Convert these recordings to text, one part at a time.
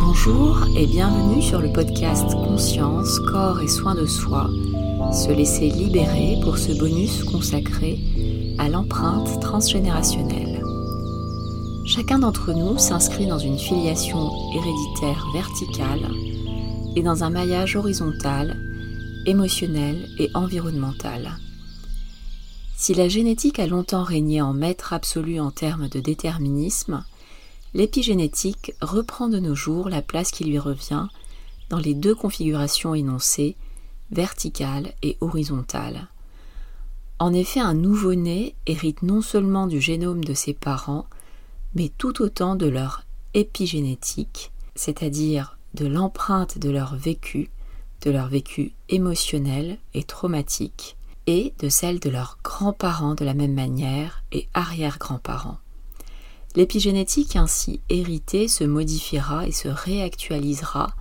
Bonjour et bienvenue sur le podcast Conscience, Corps et Soins de Soi, se laisser libérer pour ce bonus consacré à l'empreinte transgénérationnelle. Chacun d'entre nous s'inscrit dans une filiation héréditaire verticale et dans un maillage horizontal, émotionnel et environnemental. Si la génétique a longtemps régné en maître absolu en termes de déterminisme, l'épigénétique reprend de nos jours la place qui lui revient dans les deux configurations énoncées, verticale et horizontale. En effet, un nouveau-né hérite non seulement du génome de ses parents, mais tout autant de leur épigénétique, c'est-à-dire de l'empreinte de leur vécu, de leur vécu émotionnel et traumatique, et de celle de leurs grands-parents de la même manière et arrière-grands-parents. L'épigénétique ainsi héritée se modifiera et se réactualisera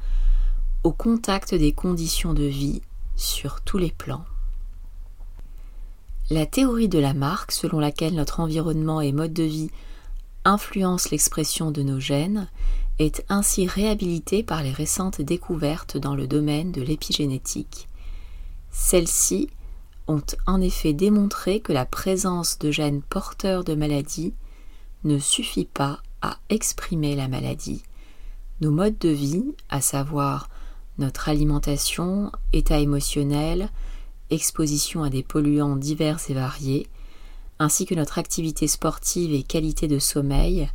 au contact des conditions de vie sur tous les plans. La théorie de la marque, selon laquelle notre environnement et mode de vie influencent l'expression de nos gènes, est ainsi réhabilitée par les récentes découvertes dans le domaine de l'épigénétique. Celles-ci ont en effet démontré que la présence de gènes porteurs de maladies ne suffit pas à exprimer la maladie. Nos modes de vie, à savoir notre alimentation, état émotionnel, exposition à des polluants divers et variés, ainsi que notre activité sportive et qualité de sommeil,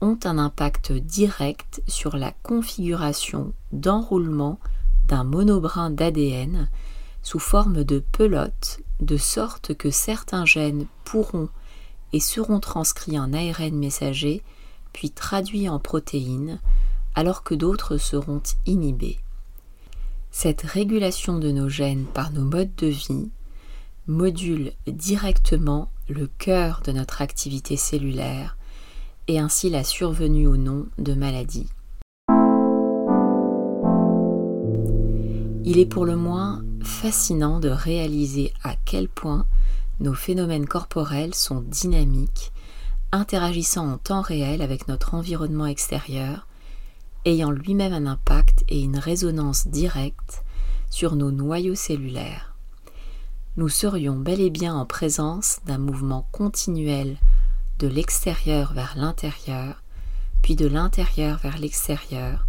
ont un impact direct sur la configuration d'enroulement d'un monobrin d'ADN sous forme de pelote, de sorte que certains gènes pourront et seront transcrits en ARN messager, puis traduits en protéines, alors que d'autres seront inhibés. Cette régulation de nos gènes par nos modes de vie module directement le cœur de notre activité cellulaire et ainsi la survenue ou non de maladies. Il est pour le moins fascinant de réaliser à quel point nos phénomènes corporels sont dynamiques, interagissant en temps réel avec notre environnement extérieur, ayant lui-même un impact et une résonance directe sur nos noyaux cellulaires. Nous serions bel et bien en présence d'un mouvement continuel de l'extérieur vers l'intérieur, puis de l'intérieur vers l'extérieur,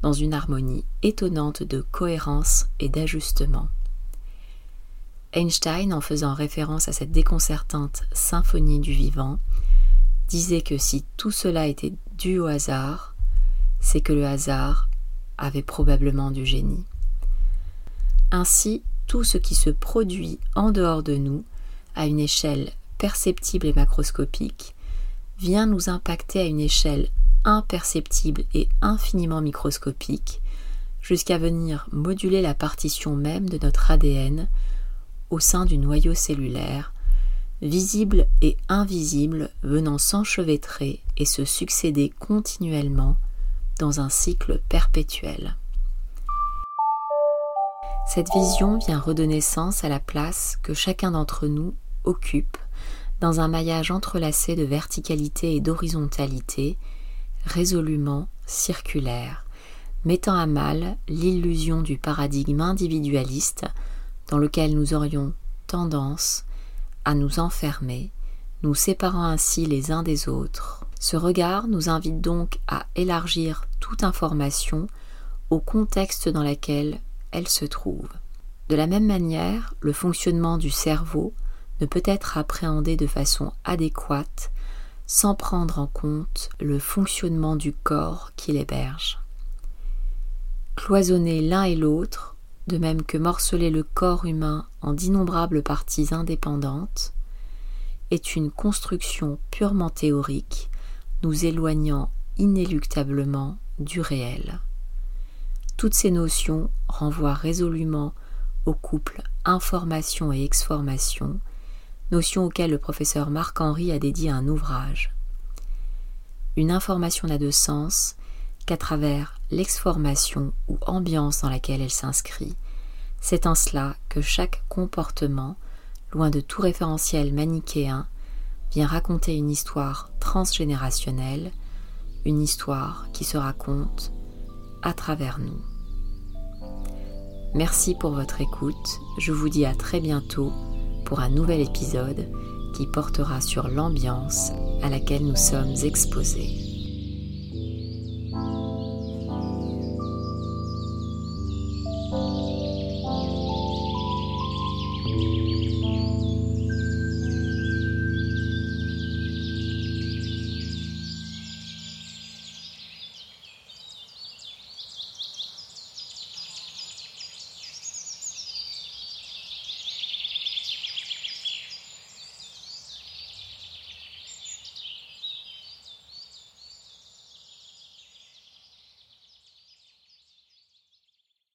dans une harmonie étonnante de cohérence et d'ajustement. Einstein, en faisant référence à cette déconcertante symphonie du vivant, disait que si tout cela était dû au hasard, c'est que le hasard avait probablement du génie. Ainsi, tout ce qui se produit en dehors de nous, à une échelle perceptible et macroscopique, vient nous impacter à une échelle imperceptible et infiniment microscopique, jusqu'à venir moduler la partition même de notre ADN au sein du noyau cellulaire, visible et invisible venant s'enchevêtrer et se succéder continuellement dans un cycle perpétuel. Cette vision vient redonner sens à la place que chacun d'entre nous occupe dans un maillage entrelacé de verticalité et d'horizontalité, résolument circulaire, mettant à mal l'illusion du paradigme individualiste dans lequel nous aurions tendance à nous enfermer, nous séparant ainsi les uns des autres. Ce regard nous invite donc à élargir toute information au contexte dans lequel elle se trouve. De la même manière, le fonctionnement du cerveau ne peut être appréhendé de façon adéquate sans prendre en compte le fonctionnement du corps qui l'héberge. Cloisonner l'un et l'autre de même que morceler le corps humain en d'innombrables parties indépendantes, est une construction purement théorique, nous éloignant inéluctablement du réel. Toutes ces notions renvoient résolument au couple information et exformation, notions auxquelles le professeur Marc-Henri a dédié un ouvrage. Une information n'a de sens qu'à travers l'exformation ou ambiance dans laquelle elle s'inscrit. C'est en cela que chaque comportement, loin de tout référentiel manichéen, vient raconter une histoire transgénérationnelle, une histoire qui se raconte à travers nous. Merci pour votre écoute. Je vous dis à très bientôt pour un nouvel épisode qui portera sur l'ambiance à laquelle nous sommes exposés.